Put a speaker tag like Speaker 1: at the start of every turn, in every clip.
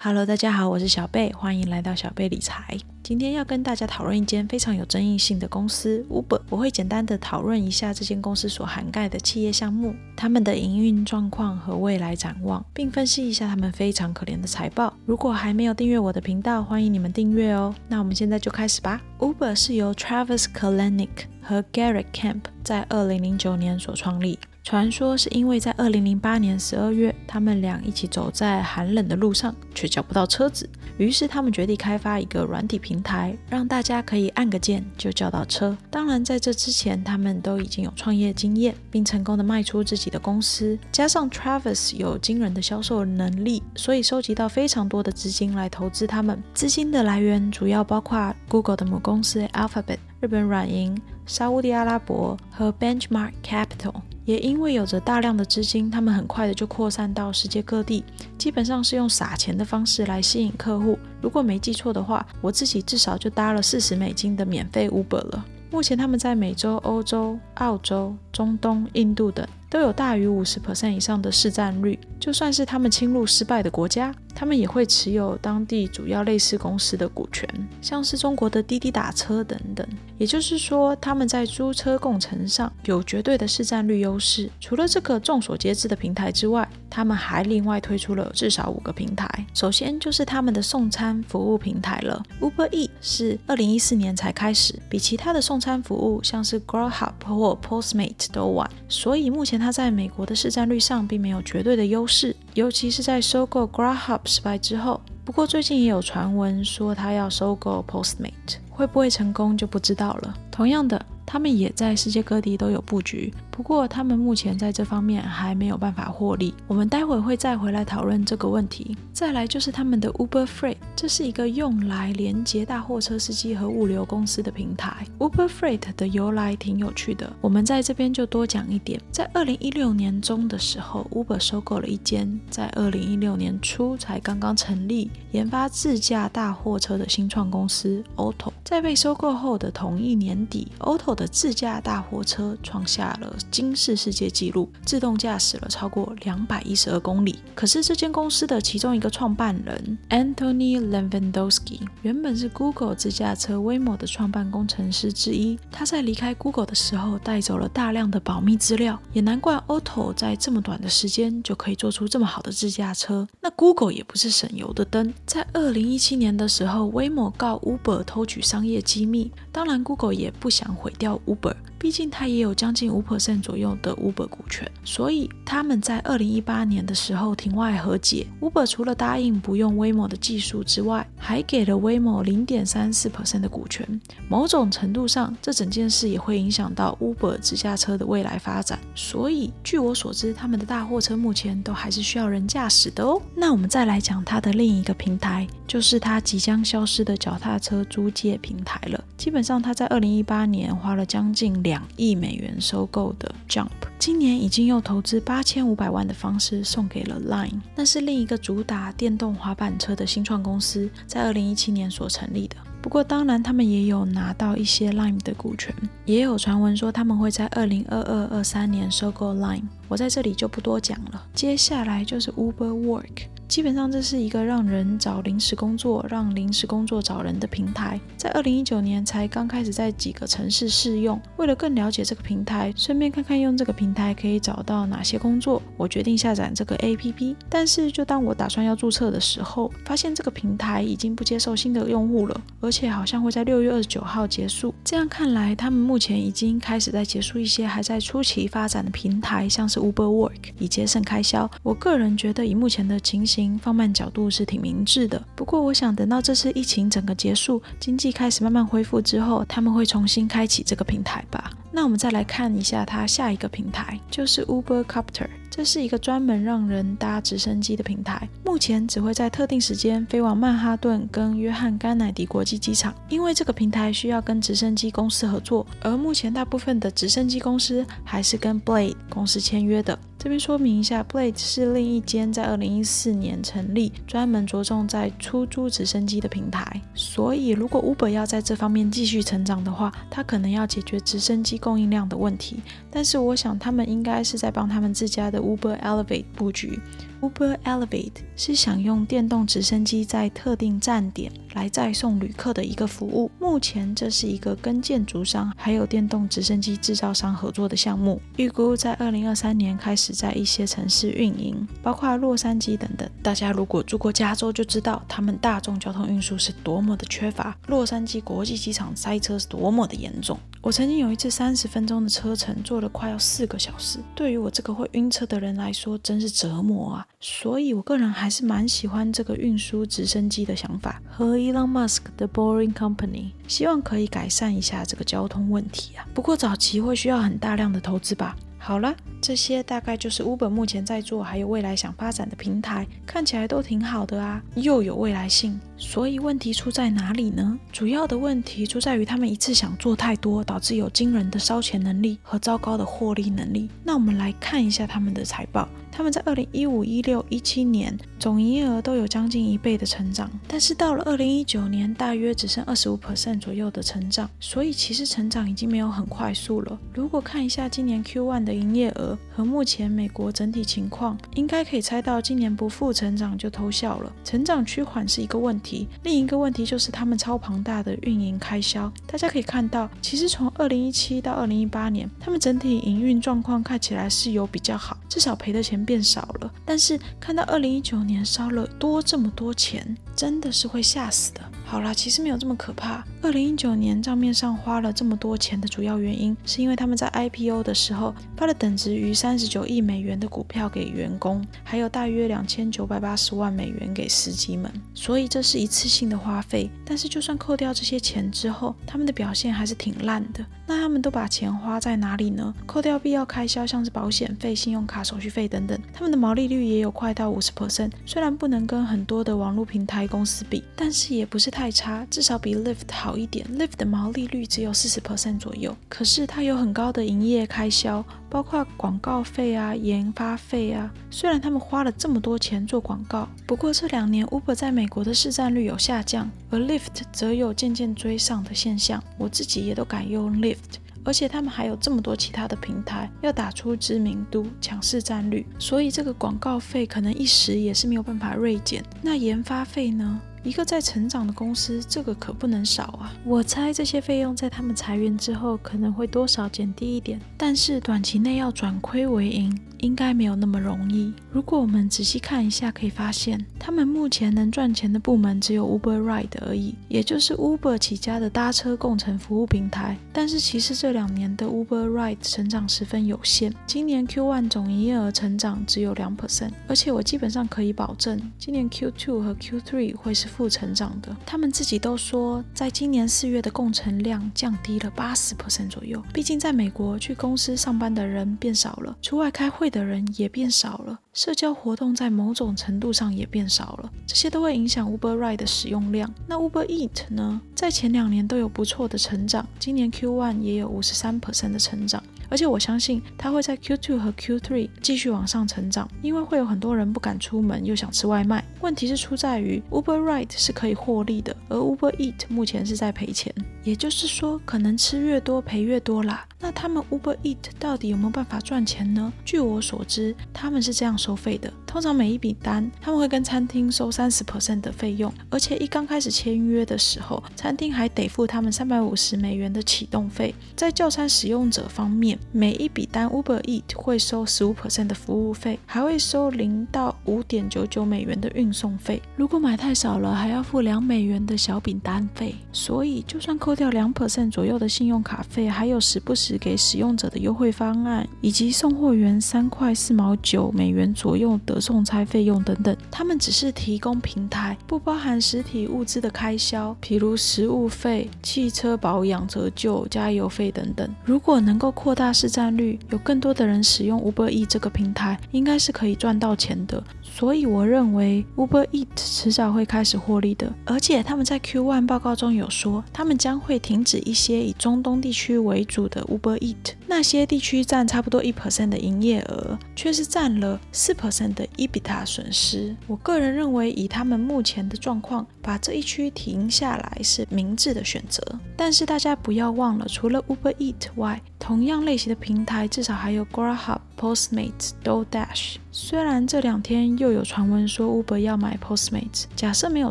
Speaker 1: Hello，大家好，我是小贝，欢迎来到小贝理财。今天要跟大家讨论一间非常有争议性的公司 Uber。我会简单的讨论一下这间公司所涵盖的企业项目、他们的营运状况和未来展望，并分析一下他们非常可怜的财报。如果还没有订阅我的频道，欢迎你们订阅哦。那我们现在就开始吧。Uber 是由 Travis Kalanick 和 Garrett Camp 在二零零九年所创立。传说是因为在二零零八年十二月，他们俩一起走在寒冷的路上，却叫不到车子，于是他们决定开发一个软体平台，让大家可以按个键就叫到车。当然，在这之前，他们都已经有创业经验，并成功的卖出自己的公司。加上 Travis 有惊人的销售能力，所以收集到非常多的资金来投资他们。资金的来源主要包括 Google 的母公司 Alphabet、日本软银、沙地阿拉伯和 Benchmark Capital。也因为有着大量的资金，他们很快的就扩散到世界各地，基本上是用撒钱的方式来吸引客户。如果没记错的话，我自己至少就搭了四十美金的免费 Uber 了。目前他们在美洲、欧洲、澳洲、中东、印度等都有大于五十 percent 以上的市占率。就算是他们侵入失败的国家，他们也会持有当地主要类似公司的股权，像是中国的滴滴打车等等。也就是说，他们在租车共乘上有绝对的市占率优势。除了这个众所皆知的平台之外，他们还另外推出了至少五个平台。首先就是他们的送餐服务平台了，Uber E 是二零一四年才开始，比其他的送餐服务像是 Grubhub 或 Postmate 都晚，所以目前它在美国的市占率上并没有绝对的优势，尤其是在收购 Grubhub 失败之后。不过最近也有传闻说他要收购 Postmate，会不会成功就不知道了。同样的。他们也在世界各地都有布局，不过他们目前在这方面还没有办法获利。我们待会会再回来讨论这个问题。再来就是他们的 Uber Freight，这是一个用来连接大货车司机和物流公司的平台。Uber Freight 的由来挺有趣的，我们在这边就多讲一点。在二零一六年中的时候，Uber 收购了一间在二零一六年初才刚刚成立、研发自驾大货车的新创公司 Auto。在被收购后的同一年底，Auto 的自驾大货车创下了惊世世界纪录，自动驾驶了超过两百一十二公里。可是这间公司的其中一个创办人 Anthony Levandowski 原本是 Google 自驾车 Waymo 的创办工程师之一，他在离开 Google 的时候带走了大量的保密资料，也难怪 Auto 在这么短的时间就可以做出这么好的自驾车。那 Google 也不是省油的灯，在二零一七年的时候，Waymo 告 Uber 偷取商业机密，当然 Google 也不想毁掉。Uber，毕竟它也有将近五 percent 左右的 Uber 股权，所以他们在二零一八年的时候庭外和解。Uber 除了答应不用 Waymo 的技术之外，还给了 Waymo 零点三四 percent 的股权。某种程度上，这整件事也会影响到 Uber 自驾车的未来发展。所以，据我所知，他们的大货车目前都还是需要人驾驶的哦。那我们再来讲它的另一个平台，就是它即将消失的脚踏车租借平台了。基本上，它在二零一八年花了将近两亿美元收购的 Jump，今年已经用投资八千五百万的方式送给了 Line，那是另一个主打电动滑板车的新创公司，在二零一七年所成立的。不过，当然他们也有拿到一些 Line 的股权，也有传闻说他们会在二零二二、二三年收购 Line，我在这里就不多讲了。接下来就是 Uber Work。基本上这是一个让人找临时工作、让临时工作找人的平台，在二零一九年才刚开始在几个城市试用。为了更了解这个平台，顺便看看用这个平台可以找到哪些工作，我决定下载这个 APP。但是就当我打算要注册的时候，发现这个平台已经不接受新的用户了，而且好像会在六月二十九号结束。这样看来，他们目前已经开始在结束一些还在初期发展的平台，像是 Uber Work，以节省开销。我个人觉得，以目前的情形。放慢角度是挺明智的，不过我想等到这次疫情整个结束，经济开始慢慢恢复之后，他们会重新开启这个平台吧。那我们再来看一下它下一个平台，就是 Uber Copter。这是一个专门让人搭直升机的平台，目前只会在特定时间飞往曼哈顿跟约翰甘乃迪国际机场。因为这个平台需要跟直升机公司合作，而目前大部分的直升机公司还是跟 Blade 公司签约的。这边说明一下，Blade 是另一间在二零一四年成立、专门着重在出租直升机的平台。所以，如果 Uber 要在这方面继续成长的话，它可能要解决直升机供应量的问题。但是，我想他们应该是在帮他们自家的。Uber Elevate 布局，Uber Elevate 是想用电动直升机在特定站点来载送旅客的一个服务。目前这是一个跟建筑商还有电动直升机制造商合作的项目，预估在二零二三年开始在一些城市运营，包括洛杉矶等等。大家如果住过加州，就知道他们大众交通运输是多么的缺乏，洛杉矶国际机场塞车是多么的严重。我曾经有一次三十分钟的车程，坐了快要四个小时，对于我这个会晕车的人来说，真是折磨啊！所以，我个人还是蛮喜欢这个运输直升机的想法和 Elon Musk 的 Boring Company，希望可以改善一下这个交通问题啊。不过早期会需要很大量的投资吧。好了，这些大概就是 Uber 目前在做，还有未来想发展的平台，看起来都挺好的啊，又有未来性。所以问题出在哪里呢？主要的问题出在于他们一次想做太多，导致有惊人的烧钱能力和糟糕的获利能力。那我们来看一下他们的财报。他们在二零一五、一六、一七年总营业额都有将近一倍的成长，但是到了二零一九年，大约只剩二十五 percent 左右的成长，所以其实成长已经没有很快速了。如果看一下今年 Q one 的营业额和目前美国整体情况，应该可以猜到今年不负成长就偷笑了。成长趋缓是一个问题题，另一个问题就是他们超庞大的运营开销。大家可以看到，其实从二零一七到二零一八年，他们整体营运状况看起来是有比较好，至少赔的钱。变少了，但是看到二零一九年烧了多这么多钱，真的是会吓死的。好啦，其实没有这么可怕。二零一九年账面上花了这么多钱的主要原因，是因为他们在 IPO 的时候发了等值于三十九亿美元的股票给员工，还有大约两千九百八十万美元给司机们，所以这是一次性的花费。但是就算扣掉这些钱之后，他们的表现还是挺烂的。那他们都把钱花在哪里呢？扣掉必要开销，像是保险费、信用卡手续费等等。他们的毛利率也有快到五十 percent，虽然不能跟很多的网络平台公司比，但是也不是太差，至少比 Lyft 好一点。Lyft 的毛利率只有四十 percent 左右，可是它有很高的营业开销，包括广告费啊、研发费啊。虽然他们花了这么多钱做广告，不过这两年 Uber 在美国的市占率有下降，而 Lyft 则有渐渐追上的现象。我自己也都改用 Lyft。而且他们还有这么多其他的平台要打出知名度、抢市占率，所以这个广告费可能一时也是没有办法锐减。那研发费呢？一个在成长的公司，这个可不能少啊！我猜这些费用在他们裁员之后可能会多少减低一点，但是短期内要转亏为盈。应该没有那么容易。如果我们仔细看一下，可以发现，他们目前能赚钱的部门只有 Uber Ride 而已，也就是 Uber 起家的搭车共乘服务平台。但是其实这两年的 Uber Ride 成长十分有限，今年 Q1 总营业额成长只有两 percent，而且我基本上可以保证，今年 Q2 和 Q3 会是负成长的。他们自己都说，在今年四月的工程量降低了八十 percent 左右。毕竟在美国，去公司上班的人变少了，出外开会。的人也变少了，社交活动在某种程度上也变少了，这些都会影响 Uber Ride 的使用量。那 Uber Eat 呢？在前两年都有不错的成长，今年 Q1 也有五十三 percent 的成长。而且我相信它会在 Q2 和 Q3 继续往上成长，因为会有很多人不敢出门又想吃外卖。问题是出在于 Uber Ride 是可以获利的，而 Uber Eat 目前是在赔钱，也就是说可能吃越多赔越多啦。那他们 Uber Eat 到底有没有办法赚钱呢？据我所知，他们是这样说收费的：通常每一笔单他们会跟餐厅收三十 percent 的费用，而且一刚开始签约的时候，餐厅还得付他们三百五十美元的启动费。在叫餐使用者方面，每一笔单 Uber Eat 会收十五 percent 的服务费，还会收零到五点九九美元的运送费。如果买太少了，还要付两美元的小饼单费。所以，就算扣掉两 percent 左右的信用卡费，还有时不时给使用者的优惠方案，以及送货员三块四毛九美元左右的送餐费用等等，他们只是提供平台，不包含实体物资的开销，譬如食物费、汽车保养折旧、加油费等等。如果能够扩大市占率，有更多的人使用 Uber E 这个平台，应该是可以赚到钱的。所以我认为 Uber Eat 迟早会开始获利的。而且他们在 Q1 报告中有说，他们将会停止一些以中东地区为主的 Uber Eat，那些地区占差不多一 percent 的营业额，却是占了四 percent 的 EBITDA 损失。我个人认为，以他们目前的状况，把这一区停下来是明智的选择。但是大家不要忘了，除了 Uber Eat 外，同样类型的平台至少还有 Grubhub、Postmates、DoorDash。虽然这两天又有传闻说 Uber 要买 Postmates，假设没有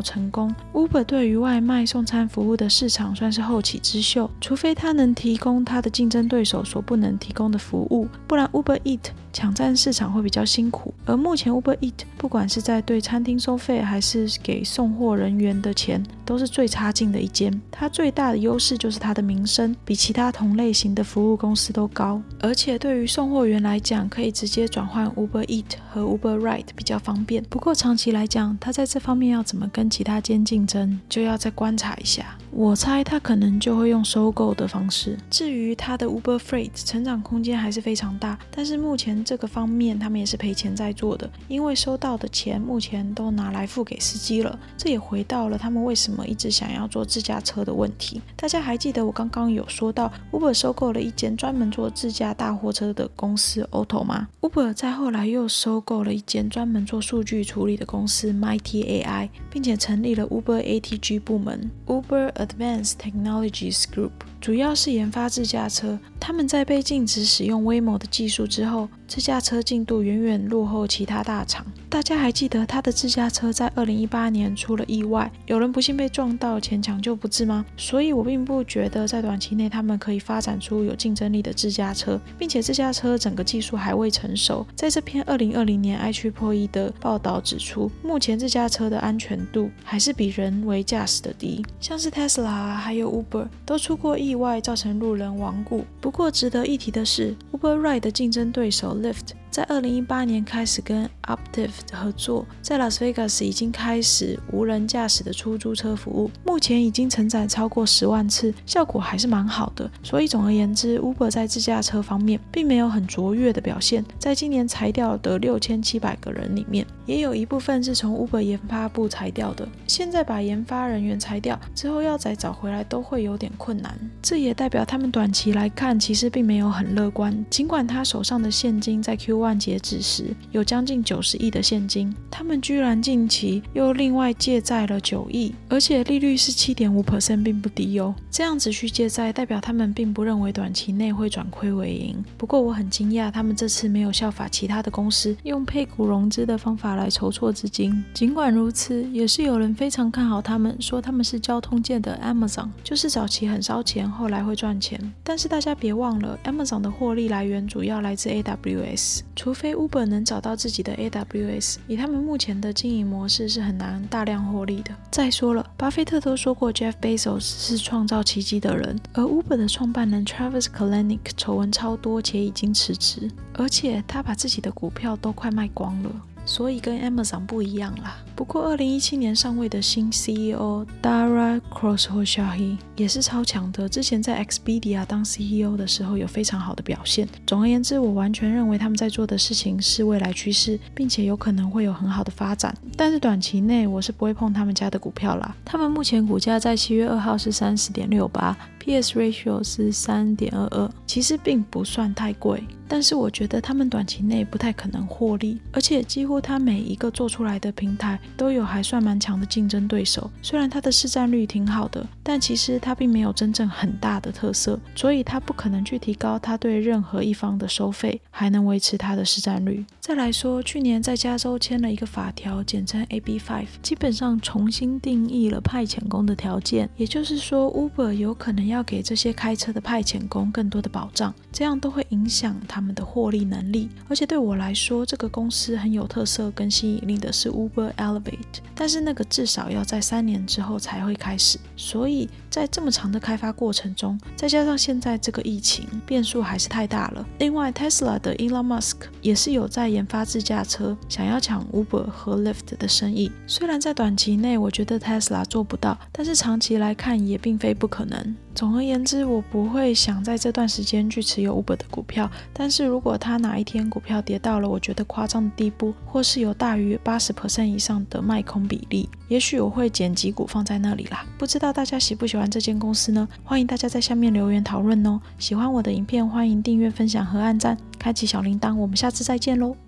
Speaker 1: 成功，Uber 对于外卖送餐服务的市场算是后起之秀。除非它能提供它的竞争对手所不能提供的服务，不然 Uber Eat 抢占市场会比较辛苦。而目前 Uber Eat 不管是在对餐厅收费，还是给送货人员的钱，都是最差劲的一间。它最大的优势就是它的名声比其他同类型的服务公司都高，而且对于送货员来讲，可以直接转换 Uber Eat 和 Uber Ride 比较方便。不过长期来讲，它在这方面要怎么跟其他间竞争，就要再观察一下。我猜它可能就会用收购的方式。至于它的 Uber Freight 成长空间还是非常大，但是目前这个方面他们也是赔钱在做的，因为收到的钱目前都拿来付给司机了。这也回到了他们为什么我一直想要做自驾车的问题。大家还记得我刚刚有说到 Uber 收购了一间专门做自驾大货车的公司 Auto 吗？Uber 在后来又收购了一间专门做数据处理的公司 Mighty AI，并且成立了 Uber ATG 部门 Uber。Advanced Technologies Group 主要是研发自驾车。他们在被禁止使用 Waymo 的技术之后，自驾车进度远远落后其他大厂。大家还记得他的自驾车在2018年出了意外，有人不幸被撞到前抢救不治吗？所以我并不觉得在短期内他们可以发展出有竞争力的自驾车，并且自驾车整个技术还未成熟。在这篇2020年 i 区破译的报道指出，目前自驾车的安全度还是比人为驾驶的低，像是 Tesla 还有 Uber 都出过意外，造成路人亡故。不过值得一提的是，Uber Ride 的竞争对手 Lyft。在二零一八年开始跟 Optive 合作，在 Las Vegas 已经开始无人驾驶的出租车服务，目前已经承载超过十万次，效果还是蛮好的。所以总而言之，Uber 在自驾车方面并没有很卓越的表现。在今年裁掉的六千七百个人里面，也有一部分是从 Uber 研发部裁掉的。现在把研发人员裁掉之后，要再找回来都会有点困难。这也代表他们短期来看其实并没有很乐观。尽管他手上的现金在 Q。万截止时有将近九十亿的现金，他们居然近期又另外借债了九亿，而且利率是七点五 percent，并不低哦。这样子去借债，代表他们并不认为短期内会转亏为盈。不过我很惊讶，他们这次没有效法其他的公司，用配股融资的方法来筹措资金。尽管如此，也是有人非常看好他们，说他们是交通界的 Amazon，就是早期很烧钱，后来会赚钱。但是大家别忘了，Amazon 的获利来源主要来自 AWS。除非 Uber 能找到自己的 AWS，以他们目前的经营模式是很难大量获利的。再说了，巴菲特都说过 Jeff Bezos 是创造奇迹的人，而 Uber 的创办人 Travis Kalanick 丑闻超多且已经辞职，而且他把自己的股票都快卖光了。所以跟 Amazon 不一样啦。不过，二零一七年上位的新 CEO Dara Khosrowshahi 也是超强的。之前在 Expedia 当 CEO 的时候有非常好的表现。总而言之，我完全认为他们在做的事情是未来趋势，并且有可能会有很好的发展。但是短期内我是不会碰他们家的股票啦。他们目前股价在七月二号是三十点六八，PS ratio 是三点二二，其实并不算太贵。但是我觉得他们短期内不太可能获利，而且几乎他每一个做出来的平台都有还算蛮强的竞争对手。虽然它的市占率挺好的，但其实它并没有真正很大的特色，所以它不可能去提高它对任何一方的收费，还能维持它的市占率。再来说，去年在加州签了一个法条，简称 AB5，基本上重新定义了派遣工的条件，也就是说，Uber 有可能要要给这些开车的派遣工更多的保障，这样都会影响。他们的获利能力，而且对我来说，这个公司很有特色跟吸引力的是 Uber Elevate，但是那个至少要在三年之后才会开始，所以在这么长的开发过程中，再加上现在这个疫情，变数还是太大了。另外，Tesla 的 Elon Musk 也是有在研发自驾车，想要抢 Uber 和 Lyft 的生意。虽然在短期内我觉得 Tesla 做不到，但是长期来看也并非不可能。总而言之，我不会想在这段时间去持有 Uber 的股票。但是如果它哪一天股票跌到了我觉得夸张的地步，或是有大于八十 percent 以上的卖空比例，也许我会减几股放在那里啦。不知道大家喜不喜欢这间公司呢？欢迎大家在下面留言讨论哦。喜欢我的影片，欢迎订阅、分享和按赞，开启小铃铛。我们下次再见喽。